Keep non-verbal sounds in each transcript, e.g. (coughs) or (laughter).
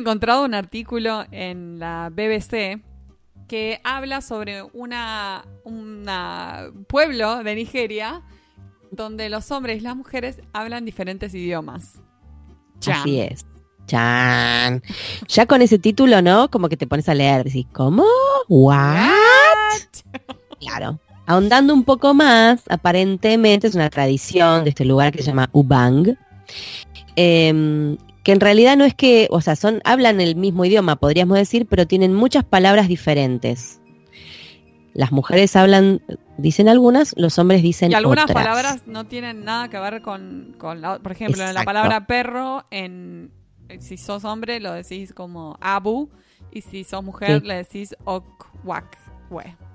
encontrado un artículo en la BBC que habla sobre una, una pueblo de Nigeria donde los hombres y las mujeres hablan diferentes idiomas. Ya. Así es. Chan. Ya con ese título, ¿no? Como que te pones a leer, decís, ¿cómo? ¿What? Claro. Ahondando un poco más, aparentemente es una tradición de este lugar que se llama Ubang, em, que en realidad no es que, o sea, son, hablan el mismo idioma, podríamos decir, pero tienen muchas palabras diferentes. Las mujeres hablan, dicen algunas, los hombres dicen Y algunas otras. palabras no tienen nada que ver con, con la, por ejemplo, en la palabra perro, en si sos hombre lo decís como abu y si sos mujer Sí. le decís okwak.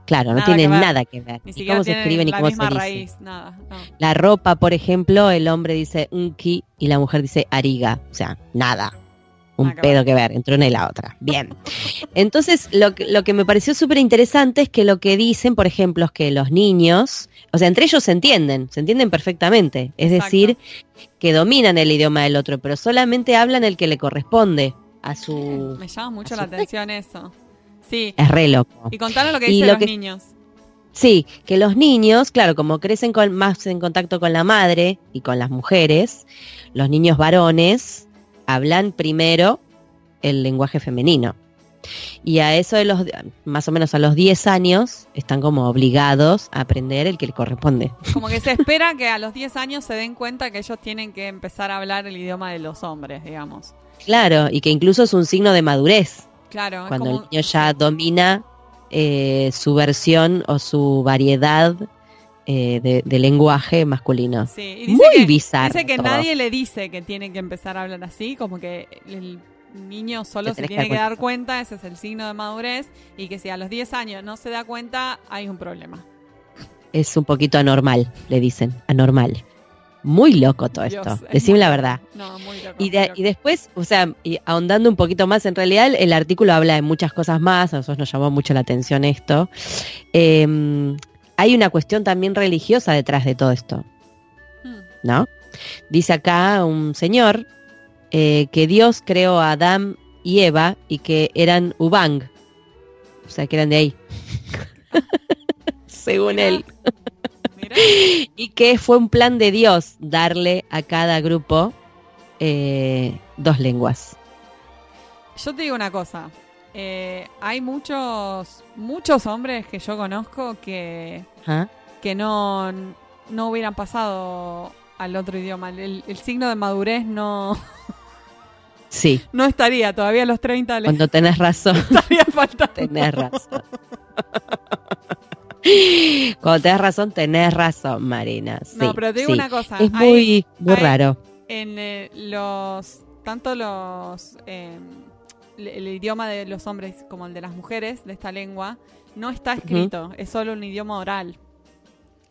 Claro, no tienen que nada que ver. Ni cómo se tienen escribe ni la cómo se misma dice. raíz, nada. no. La ropa, por ejemplo, el hombre dice unki y la mujer dice ariga. O sea, nada. Un Nada que pedo que ver entre una y la otra. Bien. (laughs) Entonces, lo que, lo que me pareció súper interesante es que lo que dicen, por ejemplo, es que los niños, o sea, entre ellos se entienden, se entienden perfectamente. Es Exacto. decir, que dominan el idioma del otro, pero solamente hablan el que le corresponde a su... Me llama mucho la atención eso. Sí. Es re loco. Y contanos lo que dicen lo los que- niños. Sí, que los niños, claro, como crecen con, más en contacto con la madre y con las mujeres, los niños varones hablan primero el lenguaje femenino. Y a eso de los, más o menos a los 10 años, están como obligados a aprender el que le corresponde. Como que se espera que a los 10 años se den cuenta que ellos tienen que empezar a hablar el idioma de los hombres, digamos. Claro, y que incluso es un signo de madurez, Claro, cuando como- el niño ya domina eh, su versión o su variedad eh, de, de lenguaje masculino. Sí, y dice Muy que, bizarro Dice que todo. nadie le dice que tiene que empezar a hablar así, como que el niño solo se que tiene dar que dar cuenta, ese es el signo de madurez, y que si a los 10 años no se da cuenta, hay un problema. es un poquito anormal, le dicen, anormal. Muy loco todo Dios, esto, es decime muy la verdad. No, muy loco. Y, muy de- loco. y después, o sea, y ahondando un poquito más, en realidad el, artículo habla de muchas cosas más, a nosotros nos llamó mucho la atención esto. Eh, hay una cuestión también religiosa detrás de todo esto, Hmm. ¿no? Dice acá un señor eh, que Dios creó a Adán y Eva y que eran Ubang, o sea, que eran de ahí, (laughs) según él. (laughs) Y que fue un plan de Dios darle a cada grupo eh, dos lenguas. Yo te digo una cosa. eh, hay muchos, muchos hombres que yo conozco que, ¿Ah? que no, no hubieran pasado al otro idioma. El, el signo de madurez no, (laughs) Sí, no estaría todavía a los 30, le cuando tenés razón, (laughs) estaría faltando. tenés razón. Cuando tenés razón, tenés razón, Marina. Sí, no, pero te digo sí. una cosa. Es hay- muy, hay- raro. en eh, los tanto los eh, el, el idioma de los hombres como el de las mujeres de esta lengua no está escrito, es solo un idioma oral.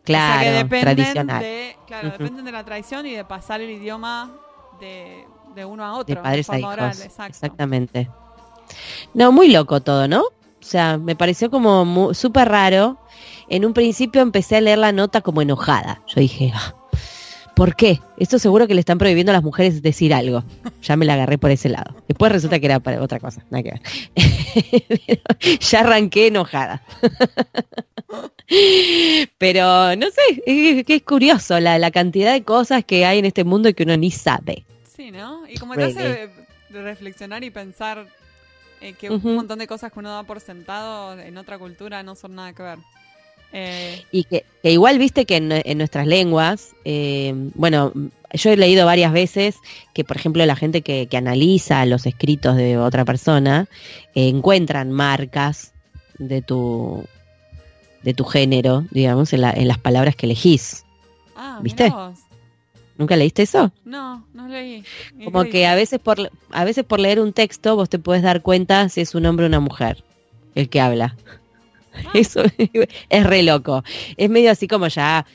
Claro, o sea que dependen tradicional. de, claro, Ujú. dependen de la tradición y de pasar el idioma de, de uno a De otro, padres a forma hijos. oral, exacto. Exactamente. No, muy loco todo, ¿no? O sea, me pareció como súper raro. En un principio empecé a leer la nota como enojada. Yo dije, "Ah, ¿por qué? Esto seguro que le están prohibiendo a las mujeres decir algo. Ya me la agarré por ese lado. Después resulta que era para otra cosa, nada que ver. (laughs) ya arranqué enojada. (laughs) Pero no sé, es, es curioso la, la cantidad de cosas que hay en este mundo que uno ni sabe. Sí, ¿no? Y como te hace reflexionar y pensar eh, que un montón de cosas que uno da por sentado en otra cultura no son nada que ver. Eh, Y que, que igual viste que en, en nuestras lenguas, eh, bueno, yo he leído varias veces que, por ejemplo, la gente que, que analiza los escritos de otra persona encuentran marcas de tu de tu género, digamos, en, la- en las palabras que elegís. ah, ¿Viste? mirá vos. ¿Nunca leíste eso? No, no leí. Como leí. que a veces por a veces por leer un texto vos te puedes dar cuenta si es un hombre o una mujer el que habla. (laughs) Eso es re loco. Es medio así como ya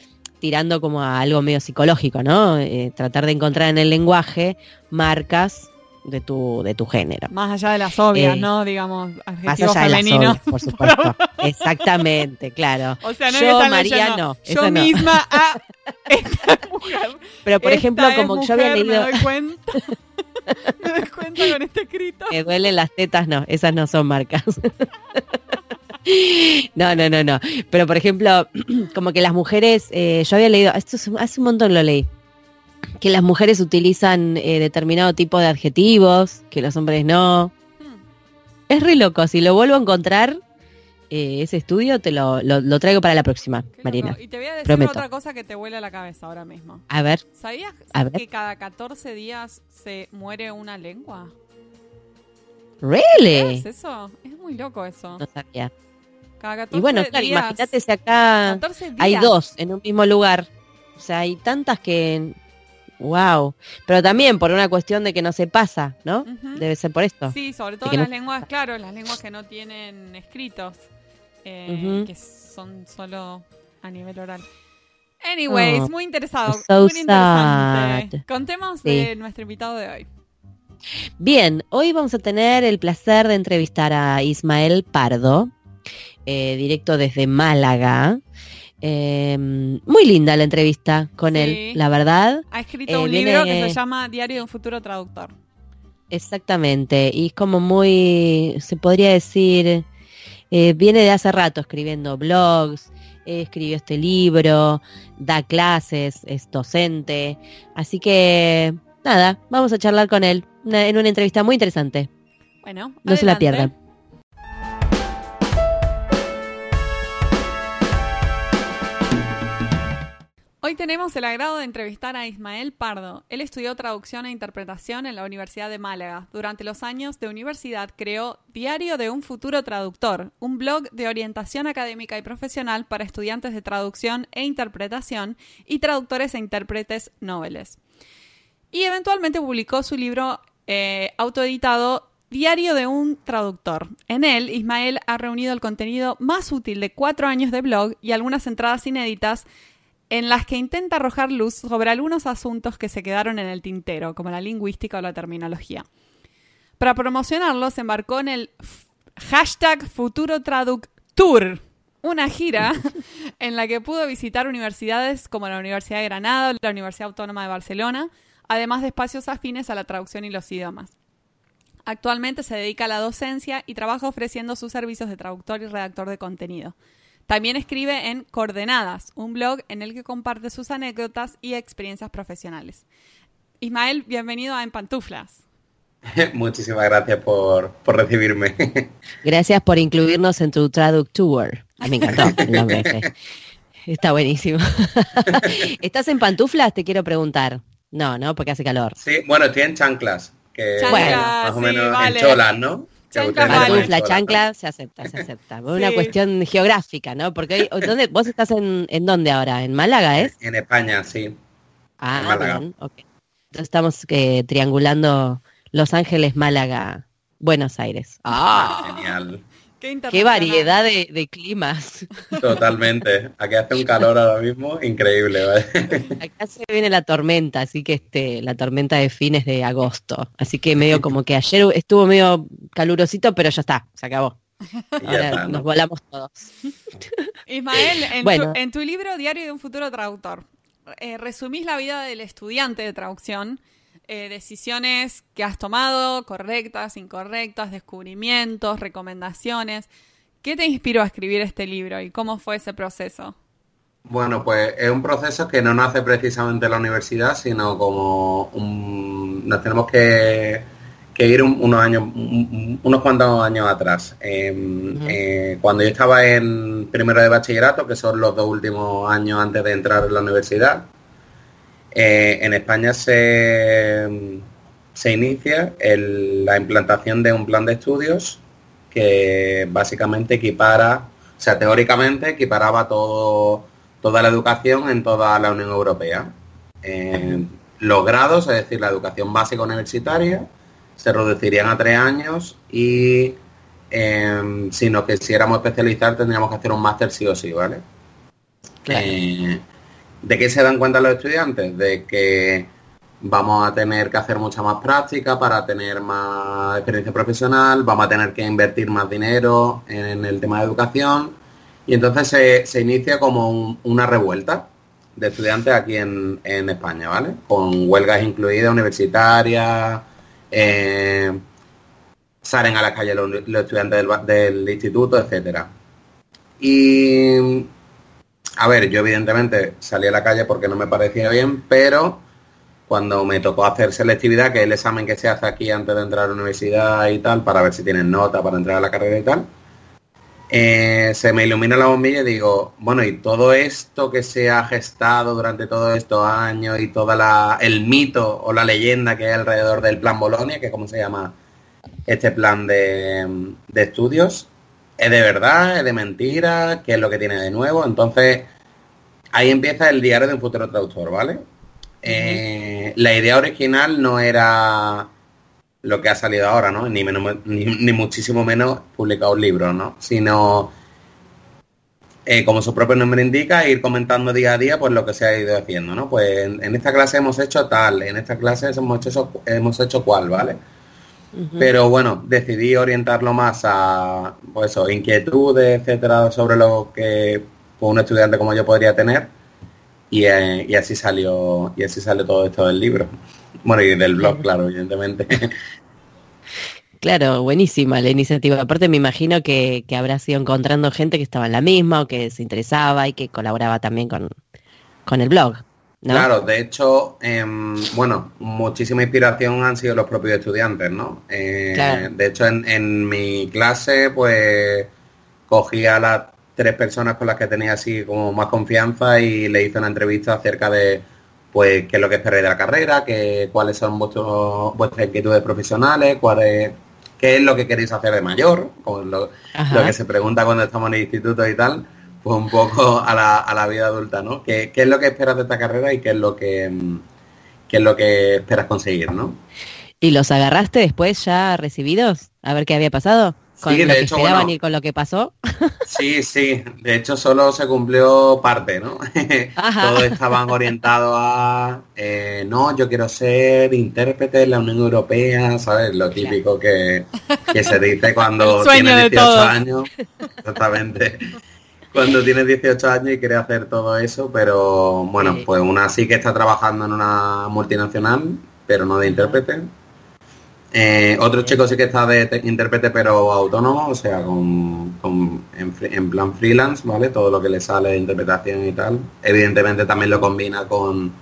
tirando como a algo medio psicológico, ¿no? Eh, tratar de encontrar en el lenguaje marcas de tu de tu género. Más allá de las obvias, Eh, ¿no? Digamos, Más allá de las obras, por supuesto. (laughs) Exactamente, claro. O sea, no Yo, María, no, Yo no. misma, (laughs) ah, esta mujer. Pero por esta ejemplo, como yo había mujer, leído (laughs) Me doy cuenta. Me descuento con este escrito. Me duelen las tetas, no, esas no son marcas. No, no, no, no. Pero por ejemplo, (clears throat) como que las mujeres, eh, yo había leído, esto es- hace un montón lo leí, que las mujeres utilizan eh, determinado tipo de adjetivos, que los hombres no. Hmm. Es re loco, si lo vuelvo a encontrar, eh, ese estudio te lo, lo, lo traigo para la próxima, Qué Marina. loco. Y te voy a decir Prometo. otra cosa que te vuela la cabeza ahora mismo. A ver, ¿Sabías A ver. que cada 14 días se muere una lengua? ¿really? ¿Es eso? Es muy loco eso. No sabía. Cada 14 Y bueno, claro, días. imagínate si acá 14 días. hay dos en un mismo lugar. O sea, hay tantas que... ¡Wow! Pero también por una cuestión de que no se pasa, ¿no? Debe ser por esto. Sí, sobre todo no las lenguas, claro, las lenguas que no tienen escritos, eh, que son solo a nivel oral. Anyways, Oh, muy interesado, so muy interesante. sad. Contemos Sí. de nuestro invitado de hoy. Bien, hoy vamos a tener el placer de entrevistar a Ismael Pardo, eh, directo desde Málaga. Eh, muy linda la entrevista con Sí. él, la verdad. Ha escrito Eh, un viene- libro que se llama Diario de un futuro traductor. Exactamente, y es como muy, se podría decir, eh, viene de hace rato escribiendo blogs, eh, escribió este libro, da clases, es docente, así que nada, vamos a charlar con él una- en una entrevista muy interesante. Bueno, No se la pierdan. Hoy tenemos el agrado de entrevistar a Ismael Pardo. Él estudió traducción e interpretación en la Universidad de Málaga. Durante los años de universidad creó Diario de un futuro traductor, un blog de orientación académica y profesional para estudiantes de traducción e interpretación y traductores e intérpretes noveles. Y eventualmente publicó su libro eh, autoeditado Diario de un traductor. En él, Ismael ha reunido el contenido más útil de cuatro años de blog y algunas entradas inéditas en las que intenta arrojar luz sobre algunos asuntos que se quedaron en el tintero, como la lingüística o la terminología. Para promocionarlo, se embarcó en el hashtag Futuro Traductour, una gira (laughs) en la que pudo visitar universidades como la Universidad de Granada la Universidad Autónoma de Barcelona, además de espacios afines a la traducción y los idiomas. Actualmente se dedica a la docencia y trabaja ofreciendo sus servicios de traductor y redactor de contenido. También escribe en Coordenadas, un blog en el que comparte sus anécdotas y experiencias profesionales. Ismael, bienvenido a En Pantuflas. (laughs) Muchísimas gracias por, por recibirme. (laughs) Gracias por incluirnos en tu Traductour. A mí me encantó (laughs) el nombre ese. Está buenísimo. ¿Estás en pantuflas? Te quiero preguntar. No, no, porque hace calor. Sí, bueno, estoy en chanclas, que Chanclas, más o sí, menos vale. en cholas, ¿no? Cholas, chancla, se acepta, se acepta. (laughs) Una Sí. cuestión geográfica, ¿no? Porque hoy, ¿dónde, vos estás en, en dónde ahora? ¿En Málaga es? En España, sí. Ah, En Málaga. bien, ok. Entonces estamos eh, triangulando Los Ángeles, Málaga, Buenos Aires. ¡Ah! Genial. Qué, ¡Qué internacional. variedad de, de climas! Totalmente. Aquí hace un calor ahora mismo increíble, ¿vale? Acá se viene la tormenta, así que este, la tormenta de fines de agosto. Así que medio como que ayer estuvo medio calurosito, pero ya está, se acabó. Ahora está, ¿no? nos volamos todos. Ismael, en, Bueno. tu, en tu libro Diario de un futuro traductor, eh, resumís la vida del estudiante de traducción, eh, decisiones que has tomado, correctas, incorrectas, descubrimientos, recomendaciones. ¿Qué te inspiró a escribir este libro y cómo fue ese proceso? Bueno, pues es un proceso que no nace precisamente en la universidad, sino como un- nos tenemos que, que ir un- unos años, un- unos cuantos años atrás. Eh, Ujú. eh, cuando yo estaba en primero de bachillerato, que son los dos últimos años antes de entrar en la universidad, eh, en España se, se inicia el- la implantación de un plan de estudios que básicamente equipara, o sea, teóricamente equiparaba todo, toda la educación en toda la Unión Europea. Eh, los grados, es decir, la educación básica universitaria, se reducirían a tres años y eh, si nos quisiéramos especializar tendríamos que hacer un máster sí o sí, ¿vale? Claro. Eh, ¿De qué se dan cuenta los estudiantes? De que vamos a tener que hacer mucha más práctica para tener más experiencia profesional, vamos a tener que invertir más dinero en el tema de educación y entonces se, se inicia como un- una revuelta de estudiantes aquí en, en España, ¿vale? Con huelgas incluidas, universitarias, eh, salen a la calle los, estudiantes del, instituto, etcétera. Y a ver, yo evidentemente salí a la calle porque no me parecía bien, pero cuando me tocó hacer selectividad, que es el examen que se hace aquí antes de entrar a la universidad y tal, para ver si tienen nota para entrar a la carrera y tal, eh, se me ilumina la bombilla y digo, bueno, y todo esto que se ha gestado durante todos estos años y todo el mito o la leyenda que hay alrededor del plan Bolonia, que es como se llama este plan de, estudios, ¿es de verdad? ¿Es de mentira? ¿Qué es lo que tiene de nuevo? Entonces, ahí empieza el diario de un futuro traductor, ¿vale? Eh, la idea original no era lo que ha salido ahora, ¿no? Ni, ni, muchísimo menos publicar un libro, ¿no? Sino, eh, como su propio nombre indica, ir comentando día a día pues lo que se ha ido haciendo, ¿no? Pues en, esta clase hemos hecho tal, en esta clase hemos hecho, hemos hecho cual, ¿vale? Pero bueno, decidí orientarlo más a, pues eso, inquietudes, etcétera, sobre lo que pues, un estudiante como yo podría tener. Y, eh, y así salió, y así salió todo esto del libro. Bueno, y del blog, claro, evidentemente. (laughs) Claro, buenísima la iniciativa. Aparte me imagino que, que habrás ido encontrando gente que estaba en la misma o que se interesaba y que colaboraba también con, con el blog. Claro, de hecho, em, bueno, muchísima inspiración han sido los propios estudiantes, ¿no? Eh, de hecho, en, en, mi clase, pues, cogí a las tres personas con las que tenía así como más confianza y le hice una entrevista acerca de pues qué es lo que esperáis de la carrera, que, cuáles son vuestros, vuestras inquietudes profesionales, cuál qué es lo que queréis hacer de mayor, como lo, que se pregunta cuando estamos en el instituto y tal, pues un poco a la, a la vida adulta, ¿no? ¿Qué, ¿Qué, es lo que esperas de esta carrera y qué es lo que qué es lo que esperas conseguir, ¿no? ¿Y los agarraste después ya recibidos? A ver qué había pasado con lo que esperaban y con lo que pasó. (laughs) Sí, sí. De hecho, solo se cumplió parte, ¿no? (laughs) Todos estaban orientados a, eh, no, yo quiero ser intérprete en la Unión Europea, ¿sabes? Lo típico que, se dice cuando (laughs) tienes 18 años. Exactamente. Cuando tienes 18 años y quieres hacer todo eso, pero bueno, pues una sí que está trabajando en una multinacional, pero no de intérprete eh, otro chico sí que está de intérprete pero autónomo, o sea, con, en, plan freelance, ¿vale? Todo lo que le sale de interpretación y tal. Evidentemente también lo combina con,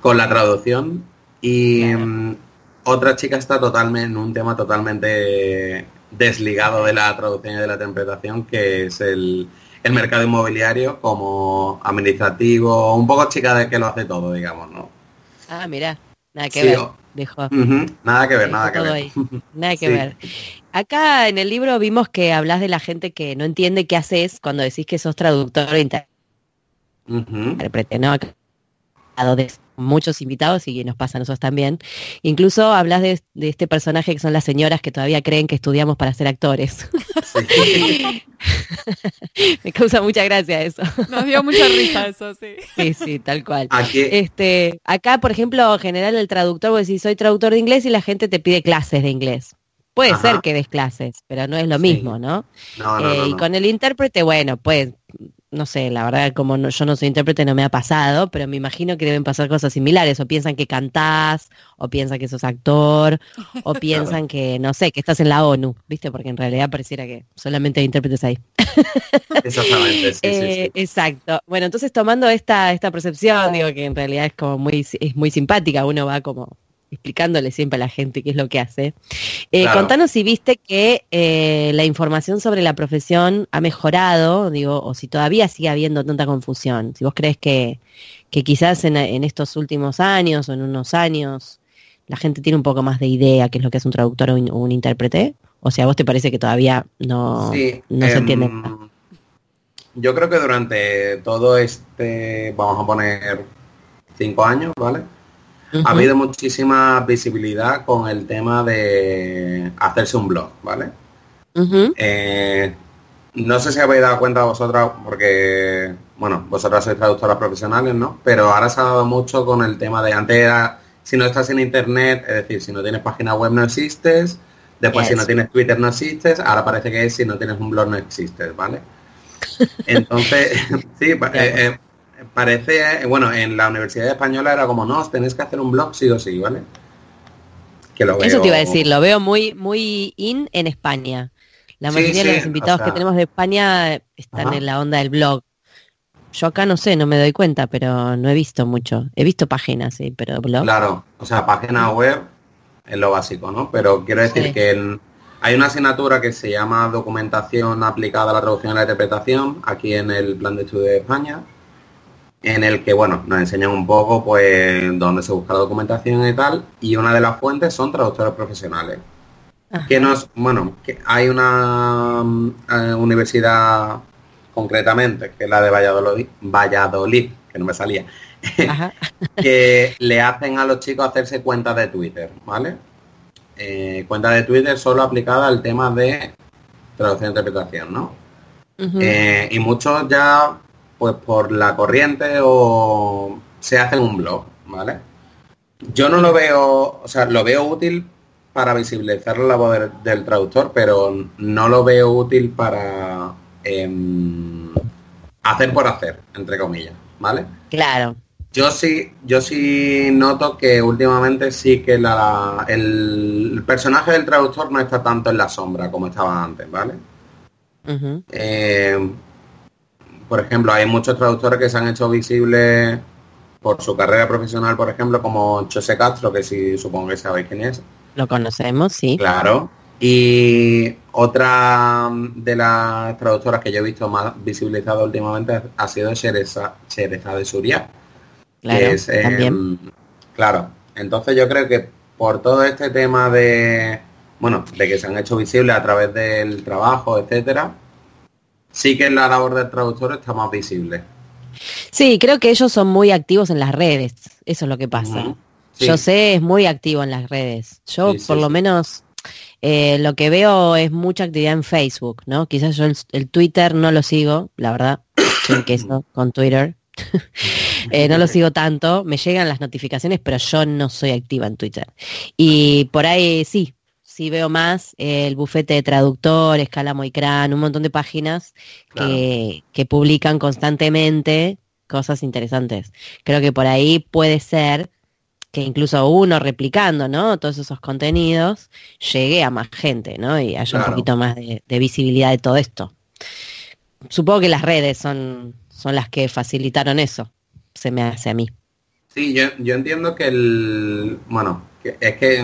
con la traducción. Y mm, otra chica está totalmente en un tema totalmente desligado de la traducción y de la interpretación, que es el, el mercado inmobiliario como administrativo, un poco chica de que lo hace todo, digamos, ¿no? Ah, mira, nada que ver. Nada que ver, nada que ver. Nada que ver. Acá en el libro vimos que hablas de la gente que no entiende qué haces cuando decís que sos traductor o intérprete, ¿no? Muchos invitados y nos pasa a nosotros también. Incluso hablas de, este personaje que son las señoras que todavía creen que estudiamos para ser actores. (laughs) Me causa mucha gracia eso. Nos dio mucha risa eso, sí. Sí, sí, tal cual. Este, acá, por ejemplo, en general el traductor, vos decís, soy traductor de inglés y la gente te pide clases de inglés. Puede ser que des clases, pero no es lo mismo, ¿no? Eh, y con el intérprete, bueno, pues no sé, la verdad, como yo no soy intérprete, no me ha pasado, pero me imagino que deben pasar cosas similares, o piensan que cantás, o piensan que sos actor, o (laughs) piensan que, no sé, que estás en la ONU, ¿viste? Porque en realidad pareciera que solamente hay intérpretes ahí. (laughs) Exactamente, sí, eh, Exacto. Bueno, entonces tomando esta, esta percepción, digo que en realidad es como muy, es muy simpática, uno va como explicándole siempre a la gente qué es lo que hace. Eh, Contanos si viste que eh, la información sobre la profesión ha mejorado, digo, o si todavía sigue habiendo tanta confusión. Si vos crees que, que quizás en, estos últimos años o en unos años la gente tiene un poco más de idea qué es lo que es un traductor o un, intérprete, o sea, ¿a vos te parece que todavía no, no se entiende? Em, yo creo que durante todo este, vamos a poner cinco años, ¿vale? Ha habido muchísima visibilidad con el tema de hacerse un blog, ¿vale? Eh, no sé si habéis dado cuenta vosotras, porque, bueno, vosotras sois traductoras profesionales, ¿no? Pero ahora se ha dado mucho con el tema de antes era, si no estás en internet, es decir, si no tienes página web no existes, después si no tienes Twitter no existes, ahora parece que es si no tienes un blog no existes, ¿vale? (laughs) Entonces, (laughs) sí, eh, eh, parece, bueno, en la Universidad Española era como, no, tenéis que hacer un blog sí o sí, ¿vale? que lo veo... Eso te iba a decir, lo veo muy, muy in en España. La Sí, mayoría de los invitados o sea- que tenemos de España están Ajá. en la onda del blog. Yo acá no sé, no me doy cuenta, pero no he visto mucho. He visto páginas, sí, pero blog. Claro, o sea, página web es lo básico, ¿no? Pero quiero decir Sí. que hay una asignatura que se llama Documentación aplicada a la traducción y la interpretación aquí en el Plan de Estudio de España, en el que, bueno, nos enseñan un poco, pues, dónde se busca la documentación y tal, y una de las fuentes son traductores profesionales. Ajá. Que nos, bueno, que hay una eh, universidad concretamente, que es la de Valladolid, Valladolid, que no me salía, (laughs) que le hacen a los chicos hacerse cuentas de Twitter, ¿vale? Eh, cuentas de Twitter solo aplicada al tema de traducción e interpretación, ¿no? Eh, y muchos ya, pues por la corriente o se hacen un blog, ¿vale? Yo no lo veo, o sea, lo veo útil para visibilizar la labor del, del traductor, pero no lo veo útil para em, hacer por hacer, entre comillas, ¿vale? Claro. Yo sí, yo sí noto que últimamente sí que la, el, personaje del traductor no está tanto en la sombra como estaba antes, ¿vale? Eh, por ejemplo, hay muchos traductores que se han hecho visibles por su carrera profesional, por ejemplo, como José Castro, que sí supongo que sabéis quién es. Lo conocemos, sí. Claro. Y otra de las traductoras que yo he visto más visibilizada últimamente ha sido Shereza, Shereza de Suria. Claro, que es, eh, también. claro. Entonces yo creo que por todo este tema de, bueno, de que se han hecho visibles a través del trabajo, etcétera, sí que la labor del traductor está más visible. Sí, creo que ellos son muy activos en las redes. Eso es lo que pasa. Sí. Yo sé, es muy activo en las redes. Yo, Sí, sí, por lo menos, eh, lo que veo es mucha actividad en Facebook, ¿no? Quizás yo el, el Twitter no lo sigo, la verdad, (coughs) un queso con Twitter. (laughs) Eh, no lo sigo tanto, me llegan las notificaciones, pero yo no soy activa en Twitter. Y por ahí sí, sí veo más eh, el bufete de traductores, Calamo y un montón de páginas que, que publican constantemente cosas interesantes. Creo que por ahí puede ser que incluso uno replicando, ¿no? Todos esos contenidos llegue a más gente, ¿no? Y haya un poquito más de, de visibilidad de todo esto. Supongo que las redes son, son las que facilitaron eso, se me hace a mí. Sí, yo, yo entiendo que el, bueno, es que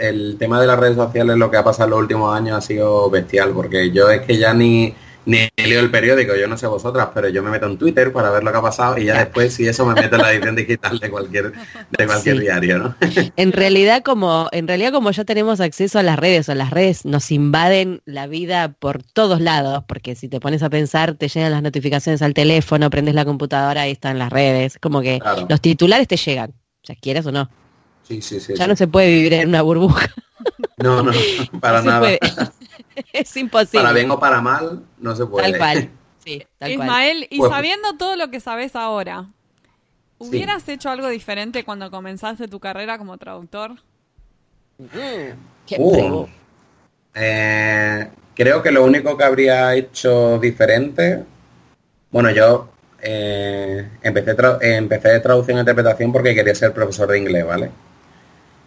el tema de las redes sociales lo que ha pasado en los últimos años ha sido bestial, porque yo es que ya ni, ni leo el periódico, yo no sé vosotras, pero yo me meto en Twitter para ver lo que ha pasado y ya después si eso me meto en la edición digital de cualquier, de cualquier Sí. diario, ¿no? En realidad, como, en realidad, como ya tenemos acceso a las redes, o las redes nos invaden la vida por todos lados, porque si te pones a pensar, te llegan las notificaciones al teléfono, prendes la computadora, ahí están las redes, como que Claro. los titulares te llegan, ya quieras o no. Sí, sí, sí. ya sí. no se puede vivir en una burbuja. (laughs) No, no, (laughs) para No nada. puede. (laughs) es imposible. Para bien o para mal, no se puede. Tal cual. Sí, tal cual. Ismael, y Pues- sabiendo todo lo que sabes ahora, ¿hubieras hecho algo diferente cuando comenzaste tu carrera como traductor? Qué Uh, eh, creo que lo único que habría hecho diferente, bueno, yo eh, empecé, tra- empecé de traducción e interpretación porque quería ser profesor de inglés, ¿vale?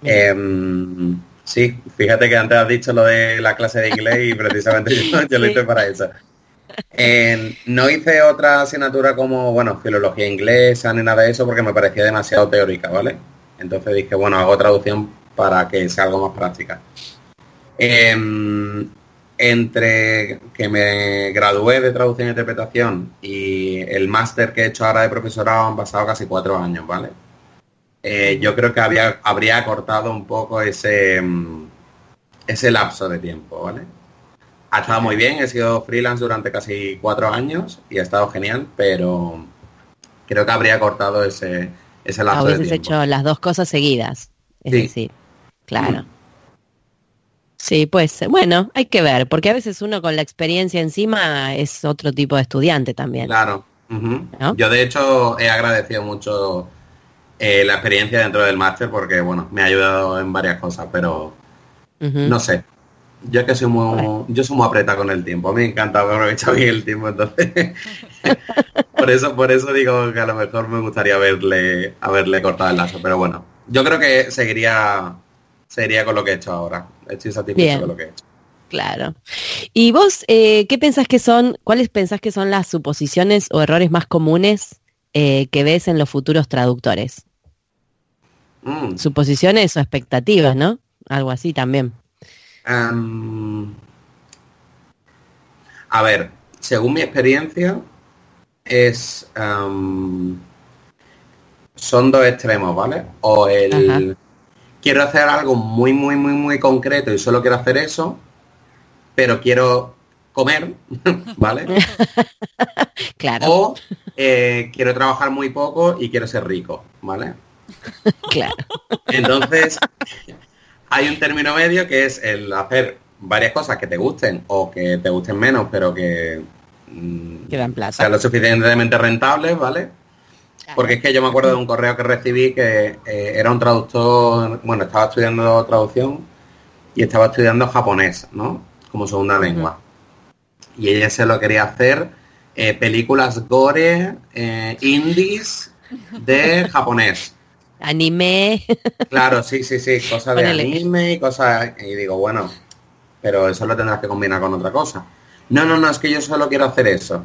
Em, sí, fíjate que antes has dicho lo de la clase de inglés y precisamente (laughs) yo, yo lo hice para eso. Eh, no hice otra asignatura como, bueno, filología inglesa ni nada de eso porque me parecía demasiado teórica, ¿vale? Entonces dije, bueno, hago traducción para que sea algo más práctica. Em, entre que me gradué de traducción e interpretación y el máster que he hecho ahora de profesorado han pasado casi cuatro años, ¿vale? Eh, yo creo que había, habría acortado un poco ese, mm, ese lapso de tiempo, ¿vale? Ha estado muy bien, he sido freelance durante casi cuatro años y ha estado genial, pero creo que habría cortado ese, ese lapso de tiempo. hecho las dos cosas seguidas. Es Sí. decir, claro. Sí, pues bueno, hay que ver, porque a veces uno con la experiencia encima es otro tipo de estudiante también. Claro. Yo de hecho he agradecido mucho eh, la experiencia dentro del máster porque bueno, me ha ayudado en varias cosas, pero no sé. Yo es que soy muy, yo soy muy apretado con el tiempo. A mí me encanta aprovechar bien el tiempo, entonces (laughs) por eso, por eso digo que a lo mejor me gustaría haberle, haberle cortado el lazo. Pero bueno, yo creo que seguiría, sería con lo que he hecho ahora. Estoy satisfecho Bien. con lo que he hecho. Claro. ¿Y vos eh, qué pensás que son, cuáles pensás que son las suposiciones o errores más comunes eh, que ves en los futuros traductores? Mm. Suposiciones o expectativas, ¿no? Algo así también. Am, a ver, según mi experiencia, es am, son dos extremos, ¿vale? O el Ajá. quiero hacer algo muy, muy, muy, muy concreto y solo quiero hacer eso, pero quiero comer, (laughs) ¿vale? (laughs) Claro, O eh, quiero trabajar muy poco y quiero ser rico, ¿vale? (laughs) claro. Entonces, hay un término medio que es el hacer varias cosas que te gusten o que te gusten menos, pero que mm, Que dan plata. sean lo suficientemente rentables, ¿vale? Porque es que yo me acuerdo de un correo que recibí que eh, era un traductor, bueno, estaba estudiando traducción y estaba estudiando japonés, ¿no? Como segunda lengua. Y ella se lo quería hacer eh, películas gore, eh, indies de japonés. Anime, Claro, sí, sí, sí, cosas de Ponele. anime y cosas... Y digo, bueno, pero eso lo tendrás que combinar con otra cosa. No, no, no, es que yo solo quiero hacer eso.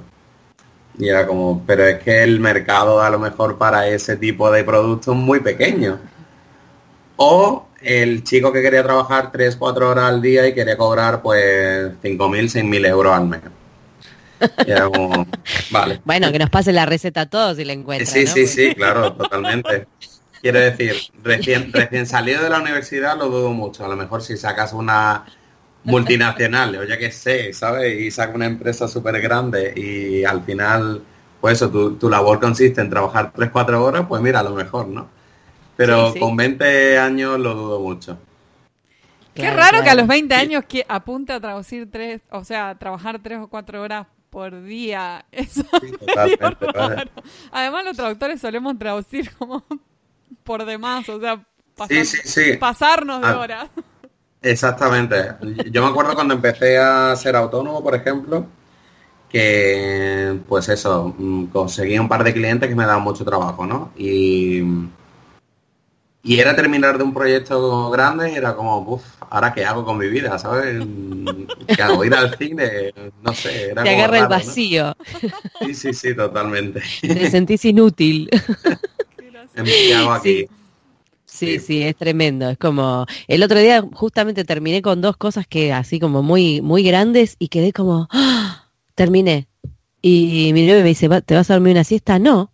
Y era como, pero es que el mercado a lo mejor para ese tipo de productos es muy pequeño. O el chico que quería trabajar 3, 4 horas al día y quería cobrar pues 5.000, 6.000 euros al mes. Y era como, vale. (laughs) bueno, que nos pase la receta a todos si la encuentran. Sí, ¿no? sí, sí, claro, totalmente. Quiero decir, recién, recién salido de la universidad lo dudo mucho. A lo mejor si sacas una multinacional, o ya que sé, ¿sabes? Y sacas una empresa súper grande y al final, pues eso, tu, tu labor consiste en trabajar 3-4 horas, pues mira, a lo mejor, ¿no? Pero Sí, sí. con 20 años lo dudo mucho. Qué Claro, raro que a los 20 años que apunte a traducir tres, o sea, a trabajar tres o cuatro horas por día. (laughs) Eso Sí, es raro. Además, los traductores solemos traducir como por demás, o sea, pasar- Sí, sí, sí. pasarnos de Ah. horas. Exactamente. Yo me acuerdo cuando empecé a ser autónomo, por ejemplo, que pues eso, mm, conseguí un par de clientes que me daban mucho trabajo, ¿no? Y, y era terminar de un proyecto grande y era como, uff, ¿ahora qué hago con mi vida? ¿Sabes? (laughs) ¿Qué hago? Ir al cine, no sé. Era Te como agarra el raro, ¿no? vacío, Sí, sí, sí, totalmente. te sentís inútil. (laughs) Sí, Sí. sí, es tremendo. Es como, el otro día justamente terminé con dos cosas que así como muy, muy grandes y quedé como, ¡ah! terminé. Y mi novio me dice, "¿Va- ¿te vas a dormir una siesta? No.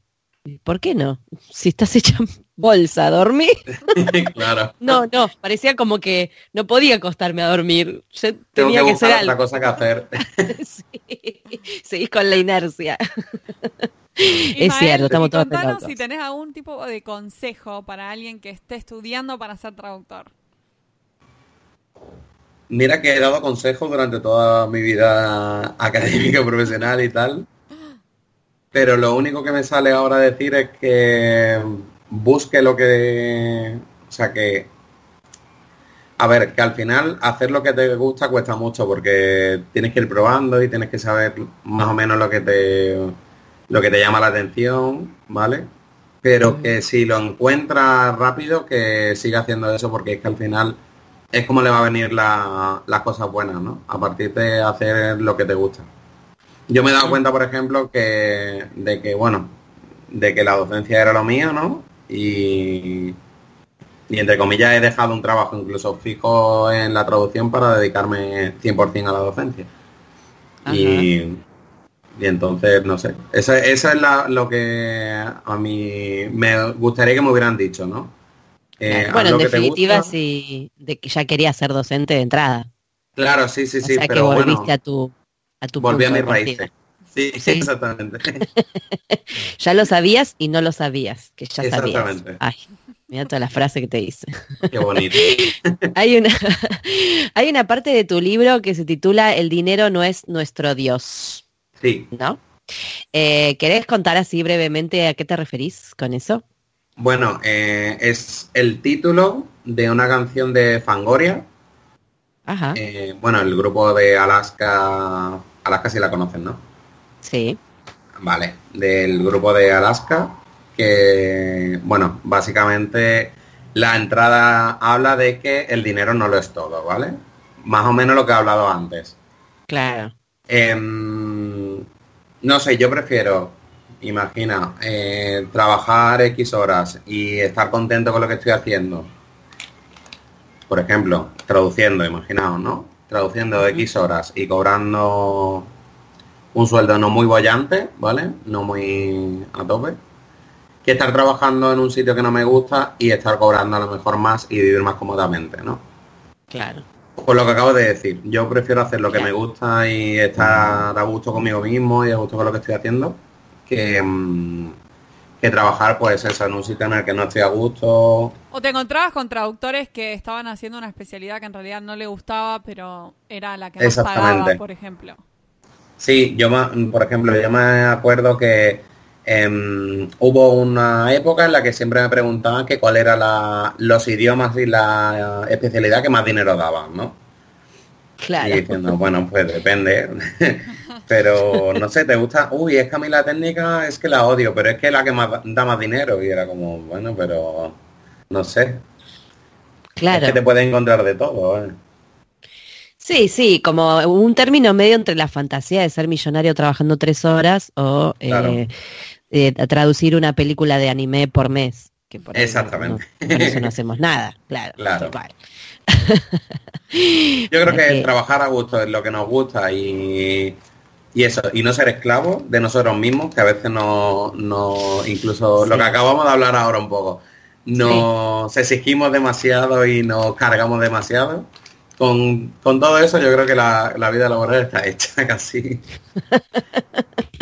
¿Por qué no? Si estás hecha (laughs) bolsa, ¿dormí? (laughs) claro. No, no, parecía como que no podía acostarme a dormir. Yo Tengo tenía que que, buscar ser otra algo. cosa que hacer. (laughs) Sí. Seguís con la inercia. (laughs) es cierto, estamos todos contanos si tenés algún tipo de consejo para alguien que esté estudiando para ser traductor. Mira que he dado consejos durante toda mi vida (laughs) académica, profesional y tal. Pero lo único que me sale ahora decir es que busque lo que... O sea, que... A ver, que al final hacer lo que te gusta cuesta mucho porque tienes que ir probando y tienes que saber más o menos lo que te, lo que te llama la atención, ¿vale? Pero que si lo encuentras rápido, que siga haciendo eso porque es que al final es como le va a venir la- las cosas buenas, ¿no? A partir de hacer lo que te gusta. Yo me he dado cuenta, por ejemplo, que de que, bueno, de que la docencia era lo mío, ¿no? Y, y entre comillas he dejado un trabajo incluso fijo en la traducción para dedicarme 100% a la docencia. Y, y entonces, no sé, eso, eso es la- lo que a mí me gustaría que me hubieran dicho, ¿no? Eh, bueno, en que definitiva, gusta. sí, de que ya quería ser docente de entrada. Claro, sí, sí, o sí, sea que pero volviste bueno, a tu a tu volví a mis raíces. Sí, Sí. (laughs) exactamente. (laughs) Ya lo sabías y no lo sabías, que ya sabías. Exactamente. Ay, mira toda la frase que te hice. Qué bonito. (laughs) Hay una, hay una parte de tu libro que se titula El dinero no es nuestro Dios, Sí, ¿no? Eh, ¿Querés contar así brevemente a qué te referís con eso? bueno, eh, es el título de una canción de Fangoria. Ajá, Eh, bueno, el grupo de Alaska, Alaska si la conocen, ¿no? sí. Vale, del grupo de Alaska, que, bueno, básicamente la entrada habla de que el dinero no lo es todo, ¿vale? Más o menos lo que he hablado antes. Claro. Em, no sé, yo prefiero, imagina, eh, trabajar X horas y estar contento con lo que estoy haciendo. Por ejemplo, traduciendo, imaginaos, ¿no? Traduciendo X horas y cobrando un sueldo no muy bollante, ¿vale? No muy a tope. Que estar trabajando en un sitio que no me gusta y estar cobrando a lo mejor más y vivir más cómodamente, ¿no? Claro. Por lo que acabo de decir, yo prefiero hacer lo que me gusta y estar a gusto conmigo mismo y a gusto con lo que estoy haciendo, que, mm, que trabajar pues eso, en un sitio en el que no estoy a gusto. O te encontrabas con traductores que estaban haciendo una especialidad que en realidad no le gustaba, pero era la que más pagaba, por ejemplo. Sí, yo por ejemplo, yo me acuerdo que em, hubo una época en la que siempre me preguntaban que cuál era la, los idiomas y la especialidad que más dinero daban, ¿no? Claro. Y diciendo, bueno, pues depende. (laughs) pero no sé, ¿te gusta? Uy, es que a mí la técnica es que la odio, pero es que la que más da más dinero. Y era como, bueno, pero no sé. Claro. Es que te puedes encontrar de todo. ¿eh? Sí, sí, como un término medio entre la fantasía de ser millonario trabajando tres horas o eh, Claro. eh, traducir una película de anime por mes. Que por Exactamente. no- eso no hacemos nada, claro. Claro. Yo creo (laughs) que trabajar a gusto es lo que nos gusta y, y eso, y no ser esclavos de nosotros mismos, que a veces no, no incluso lo Sí. que acabamos de hablar ahora un poco, nos exigimos demasiado y nos cargamos demasiado. Con, con todo eso yo creo que la, la vida laboral está hecha (laughs) casi.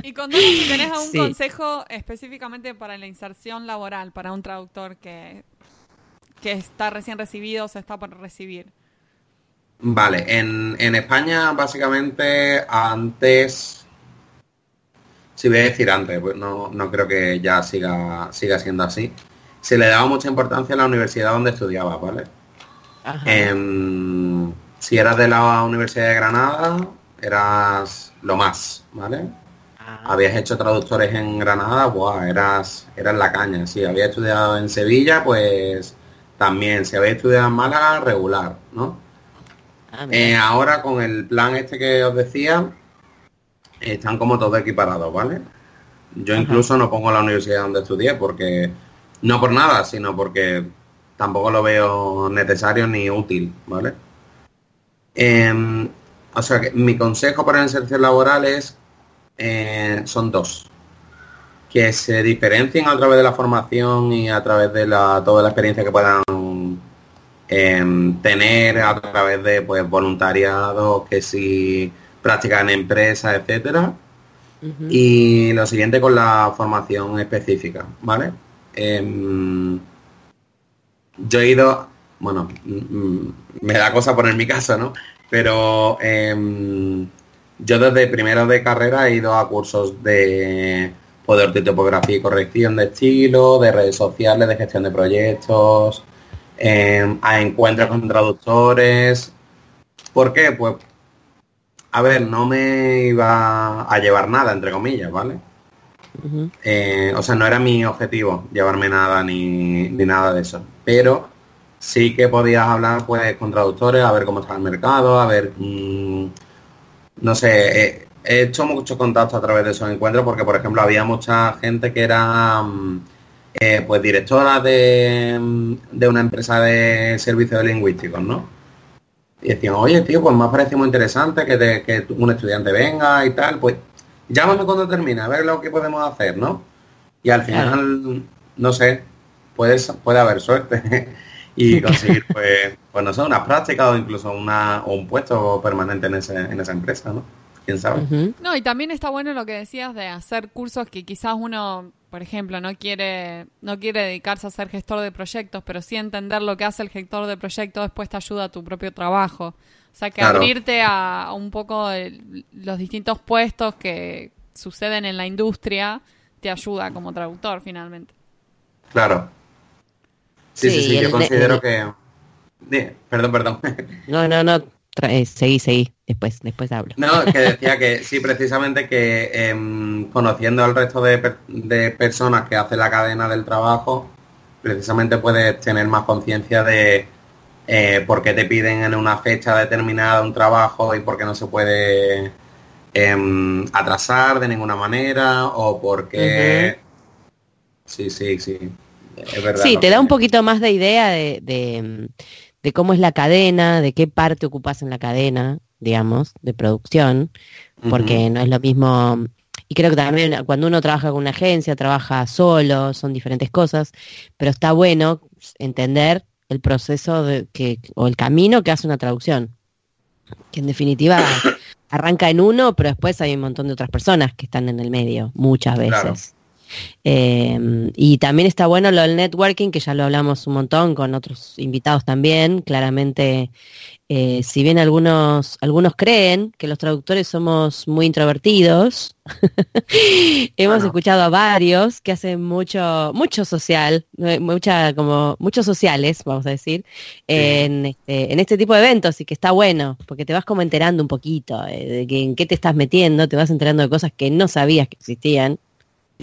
Y contanos si tenés algún Sí. consejo específicamente para la inserción laboral para un traductor que, que está recién recibido o se está por recibir. Vale, en, en España básicamente antes, si voy a decir antes, pues no, no creo que ya siga, siga siendo así, se le daba mucha importancia a la universidad donde estudiaba, ¿vale? Em, si eras de la Universidad de Granada, eras lo más, ¿vale? Ah, Habías hecho traductores en Granada, buah, eras, eras la caña. Si habías estudiado en Sevilla, pues también. Si habías estudiado en Málaga, regular, ¿no? ah. Eh, ahora con el plan este que os decía, están como todos equiparados, ¿vale? Yo Ajá. incluso no pongo la universidad donde estudié porque, no por nada, sino porque tampoco lo veo necesario ni útil, ¿vale? Em, o sea que mi consejo para la inserción laboral es, eh, son dos. Que se diferencien a través de la formación y a través de la, toda la experiencia que puedan em, tener a través de pues voluntariado, que si prácticas en empresas, etcétera. Y lo siguiente con la formación específica, ¿vale? Em, yo he ido, bueno, mm, me da cosa poner mi caso, ¿no? Pero em, yo desde primero de carrera he ido a cursos de poder de tipografía y corrección de estilo, de redes sociales, de gestión de proyectos, em, a encuentros con traductores. ¿Por qué? Pues, a ver, no me iba a llevar nada, entre comillas, ¿vale? Eh, o sea, no era mi objetivo llevarme nada ni, ni nada de eso. Pero sí que podías hablar pues con traductores, a ver cómo está el mercado, a ver, mm, no sé, eh, he hecho muchos contactos a través de esos encuentros porque, por ejemplo, había mucha gente que era mm, eh, pues directora de, mm, de una empresa de servicios lingüísticos, ¿no? Y decían, oye, tío, pues me ha parecido muy interesante que, que un estudiante venga y tal, pues llámame cuando termine, a ver lo que podemos hacer, ¿no? Y al final, no sé, puedes, puede haber suerte (laughs) y conseguir, (laughs) pues, pues no sé, una práctica o incluso una, o un puesto permanente en, ese, en esa empresa, ¿no? ¿Quién sabe? No, y también está bueno lo que decías de hacer cursos que quizás uno, por ejemplo, no quiere, no quiere dedicarse a ser gestor de proyectos, pero sí entender lo que hace el gestor de proyectos después te ayuda a tu propio trabajo. O sea, que Claro. abrirte a, a un poco el- los distintos puestos que suceden en la industria te ayuda como traductor finalmente. Claro. Sí, sí, Sí, yo considero que... Perdón, perdón. No, no, no. eh, seguí, seguí. Después, después hablo. No, que decía que sí, precisamente que em, conociendo al resto de, de personas que hacen la cadena del trabajo, precisamente puedes tener más conciencia de eh, por qué te piden en una fecha determinada un trabajo y por qué no se puede em, atrasar de ninguna manera o por qué... Sí, sí, sí. Es verdad, Sí, te da un poquito más de idea de, de, de cómo es la cadena, de qué parte ocupas en la cadena, digamos, de producción, porque no es lo mismo. Y creo que también cuando uno trabaja con una agencia, trabaja solo, son diferentes cosas, pero está bueno entender el proceso de que, o el camino que hace una traducción. Que en definitiva (coughs) arranca en uno, pero después hay un montón de otras personas que están en el medio, muchas veces. Claro. Eh, y también está bueno lo del networking, que ya lo hablamos un montón con otros invitados también. Claramente, eh, si bien algunos, algunos creen que los traductores somos muy introvertidos, (laughs) hemos Bueno. escuchado a varios que hacen mucho, mucho social, eh, mucha, como, muchos sociales, vamos a decir, en, este, en este tipo de eventos y que está bueno, porque te vas como enterando un poquito eh, de que en qué te estás metiendo, te vas enterando de cosas que no sabías que existían.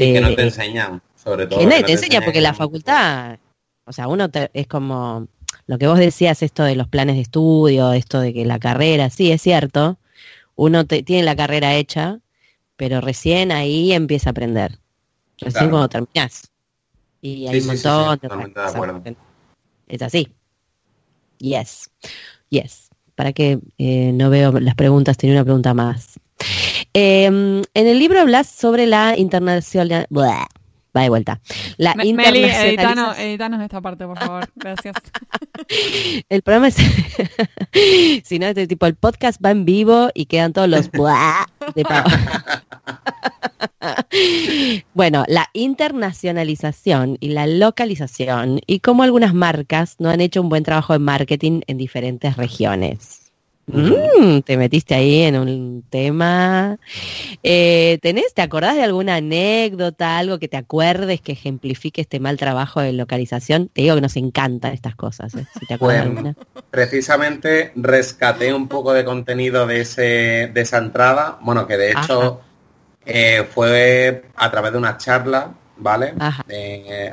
Y que no te de- enseñan, sobre todo. que nadie no te enseña porque la facultad, o sea, uno te- es como lo que vos decías, esto de los planes de estudio, esto de que la carrera, sí, es cierto, uno te- tiene la carrera hecha, pero recién ahí empieza a aprender, recién Claro. cuando terminás. Y hay Sí, un sí, sí, montón sí, de de que- Es así. Yes, yes. Para que eh, no veo las preguntas, tenía una pregunta más. Eh, en el libro hablas sobre la internacional... Buah, Va de vuelta. La Me- Meli, editanos, internacionalización. editanos esta parte, por favor. Gracias. (laughs) El programa es, (laughs) si no, este tipo, el podcast va en vivo y quedan todos los de Pau. (laughs) Bueno, la internacionalización y la localización y cómo algunas marcas no han hecho un buen trabajo de marketing en diferentes regiones. Mm, te metiste ahí en un tema. Eh, ¿Tenés, te acordás de alguna anécdota, algo que te acuerdes que ejemplifique este mal trabajo de localización? Te digo que nos encantan estas cosas, ¿eh? si te Bueno, precisamente rescaté un poco de contenido de, ese, de esa entrada, bueno, que de hecho eh, fue a través de una charla, ¿vale?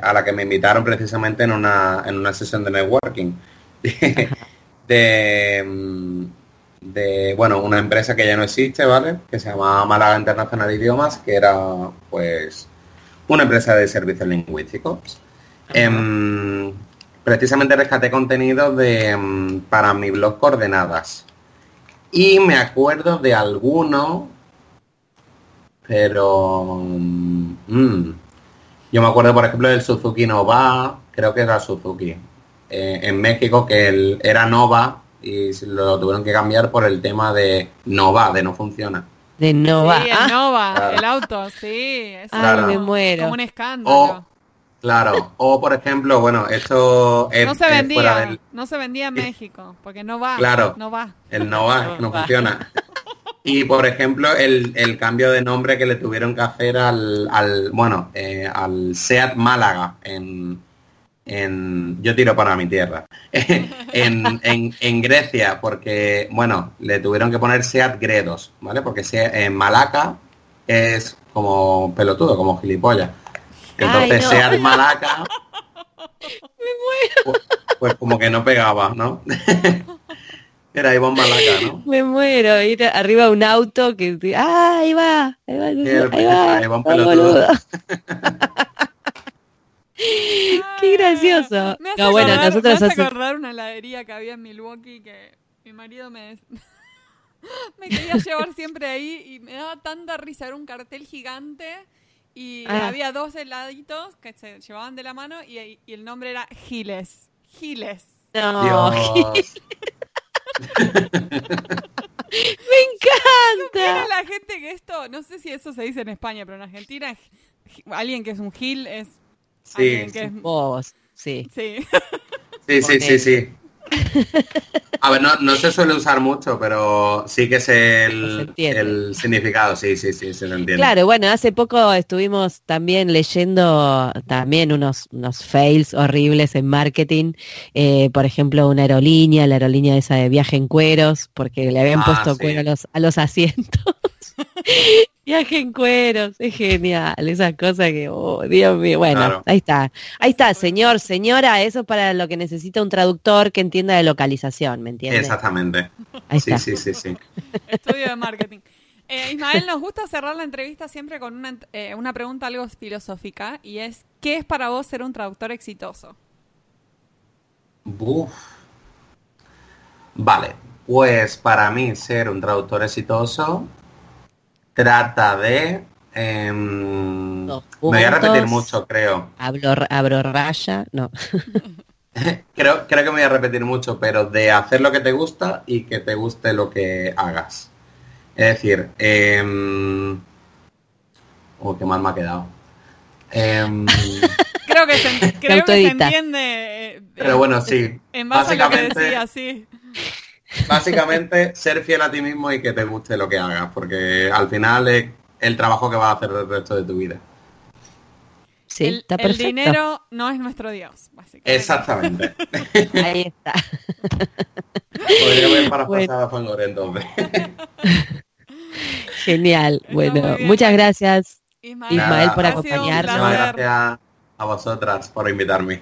A la que me invitaron precisamente en una, en una sesión de networking. (laughs) de, de, bueno, una empresa que ya no existe, ¿vale? Que se llama Málaga Internacional Idiomas, que era, pues, una empresa de servicios lingüísticos. Em, precisamente rescaté contenido de, em, para mi blog Coordenadas. Y me acuerdo de alguno, pero... mm, yo me acuerdo, por ejemplo, del Suzuki Nova, creo que era Suzuki, eh, en México, que el- era Nova y se lo tuvieron que cambiar por el tema de Nova, de no funciona. De Nova. Sí, el Nova, (laughs) Claro. el auto, sí. Es Ay, Claro. me muero. como un escándalo. O, claro, o por ejemplo, bueno, esto es, no se vendía, fuera del, no se vendía en México, porque no va. Claro. No va. el Nova, (laughs) no Va. funciona. Y por ejemplo, el, el cambio de nombre que le tuvieron que hacer al, al bueno, eh, al SEAT Málaga en, en yo tiro para mi tierra (laughs) en, en, en Grecia porque bueno le tuvieron que poner Seat Gredos vale porque Se- en Malaca es como pelotudo como gilipollas entonces Ay, no. Seat Malaca (laughs) pues, pues como que no pegaba no (laughs) era Iván Malaca no Me muero. Ir arriba un auto que... Ah, ahí va. Ahí va. el- Ahí va. ahí va un pelotudo. Qué gracioso. Me hace No, bueno, acordar, nosotros me hace hace- acordar una heladería que había en Milwaukee que mi marido me, (laughs) me quería llevar siempre ahí y me daba tanta risa. Era un cartel gigante y Ah. había dos heladitos que se llevaban de la mano y, y el nombre era Giles. Giles. No, Dios. (laughs) me encanta. la gente que esto, no sé si eso se dice en España, pero en Argentina alguien que es un gil es Sí, que sí. es... Vos, sí. Sí. Sí, sí, sí, sí. (laughs) A ver, no, no se suele usar mucho, pero sí que es el, el significado, sí, sí, sí, se lo entiende. Claro, bueno, hace poco estuvimos también leyendo también unos, unos fails horribles en marketing. Eh, por ejemplo, una aerolínea, la aerolínea esa de viaje en cueros, porque le habían Ah, puesto sí. cuero a los, a los asientos. (laughs) Viaje en cueros, es genial, esas cosas que, oh, Dios mío, bueno, Claro. ahí está, ahí está, señor, señora, eso es para lo que necesita un traductor que entienda de localización, ¿me entiendes? Exactamente. Ahí Sí, está. sí, sí, sí. Estudio de marketing. Eh, Ismael, nos gusta cerrar la entrevista siempre con una, eh, una pregunta algo filosófica y es, ¿qué es para vos ser un traductor exitoso? Buf. Vale, pues para mí ser un traductor exitoso trata de... em, me voy a repetir mucho, creo. Hablo, abro raya, no. (laughs) creo. Creo que me voy a repetir mucho, pero de hacer lo que te gusta y que te guste lo que hagas. Es decir, oh, qué mal me ha quedado. Em, (laughs) Creo que se, creo que se autoedita. entiende eh, pero bueno, sí. en base a lo que decía, sí. Básicamente, ser fiel a ti mismo y que te guste lo que hagas, porque al final es el trabajo que vas a hacer el resto de tu vida. Sí, el, está el perfecto. dinero no es nuestro Dios, básicamente. Exactamente. Ahí está. Podría haber parafraseado Bueno. a Fangor entonces. Genial. Está Bueno, muchas gracias. Ismael, Ismael, por acompañarnos. Placer. gracias a vosotras por invitarme.